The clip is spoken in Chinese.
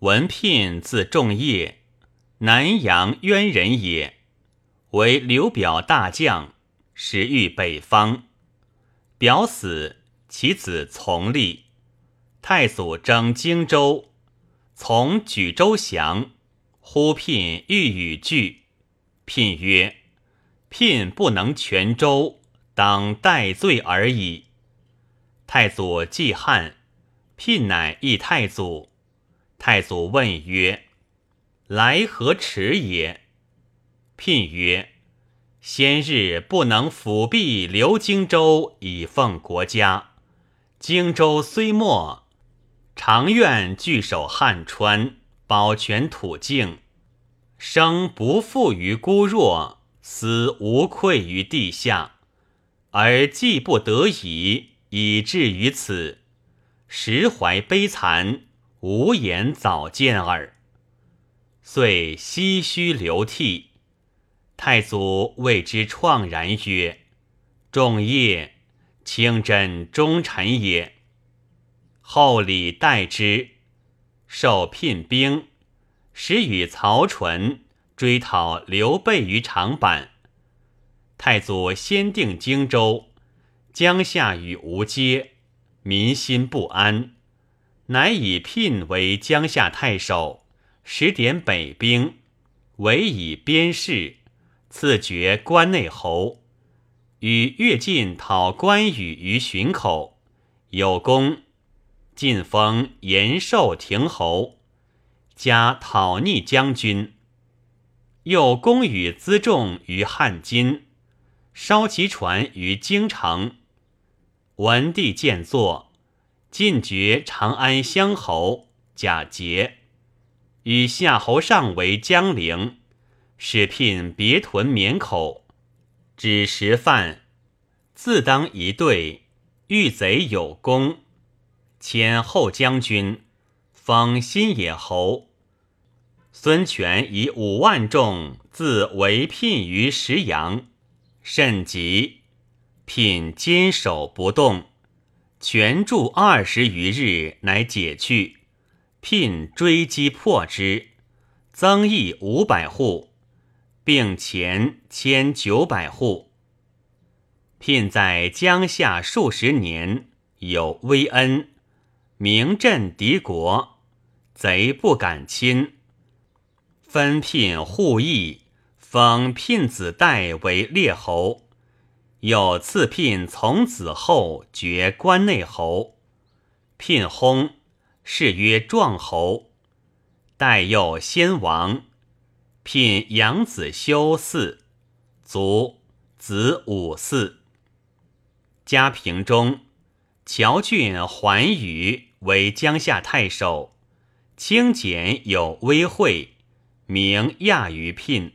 文聘字仲业，南阳渊人也，为刘表大将，时遇北方。表死，其子从立。太祖征荆州，从举州降。呼聘欲与拒，聘曰：“聘不能全州，当戴罪而已。”太祖既汉，聘乃诣太祖。太祖问曰：“来何迟也？”聘曰：“先日不能辅弼留荆州，以奉国家。荆州虽没，常愿据守汉川。”保全土境，生不负于孤弱，死无愧于地下，而既不得已，以至于此，实怀悲惨，无言早见耳。遂唏嘘流涕。太祖谓之怆然曰：“仲业，清真忠臣也。”后礼待之。受聘兵，使与曹纯追讨刘备于长坂。太祖先定荆州，江夏与吴接，民心不安，乃以聘为江夏太守，使点北兵，委以边事，赐爵关内侯，与越进讨关羽于浔口，有功。晋封延寿亭侯，加讨逆将军。又攻与辎重于汉津，烧其船于京城。文帝见作，进爵长安乡侯，假节，与夏侯尚为江陵，使聘别屯绵口，指食饭，自当一队，遇贼有功。迁后将军，封新野侯。孙权以五万众自为聘于石阳，甚急，聘坚守不动。全住二十余日，乃解去。聘追击破之，增邑五百户，并前千九百户。聘在江夏数十年，有威恩。名震敌国，贼不敢侵。分聘户邑，封聘子代为列侯，有赐聘从子后爵关内侯。聘薨，谥曰壮侯。代幼先王，聘养子修嗣，卒，子武嗣。嘉平中，乔郡桓宇。为江夏太守，清简有威惠，名亚于聘。